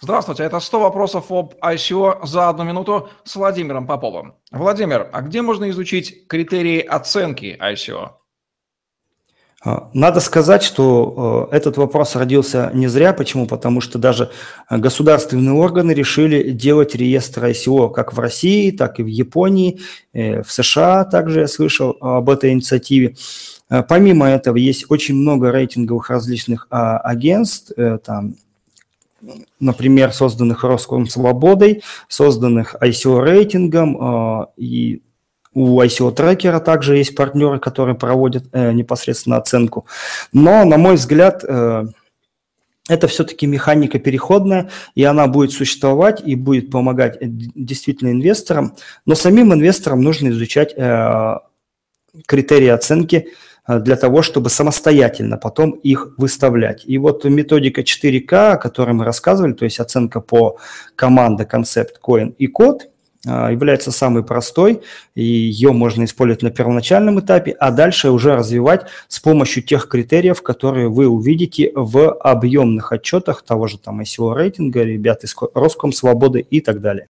Здравствуйте, это 100 вопросов об ICO за одну минуту с Владимиром Поповым. Владимир, а где можно изучить критерии оценки ICO? А, надо сказать, что э, этот вопрос родился не зря. Почему? Потому что даже государственные органы решили делать реестр ICO как в России, так и в Японии, э, в США также я слышал об этой инициативе. Э, помимо этого, есть очень много рейтинговых различных а, агентств, там например, созданных Роскомсвободой, созданных ICO-рейтингом, э, и у ICO-трекера также есть партнеры, которые проводят э, непосредственно оценку. Но, на мой взгляд, э, это все-таки механика переходная, и она будет существовать и будет помогать действительно инвесторам. Но самим инвесторам нужно изучать критерии оценки Э, для того, чтобы самостоятельно потом их выставлять. И вот методика 4К, о которой мы рассказывали, то есть оценка по команде, концепт, коин и код, э, является самой простой, и ее можно использовать на первоначальном этапе, а дальше уже развивать с помощью тех критериев, которые вы увидите в объемных отчетах того же там ICO рейтинга, ребят из Роском, Свободы и так далее.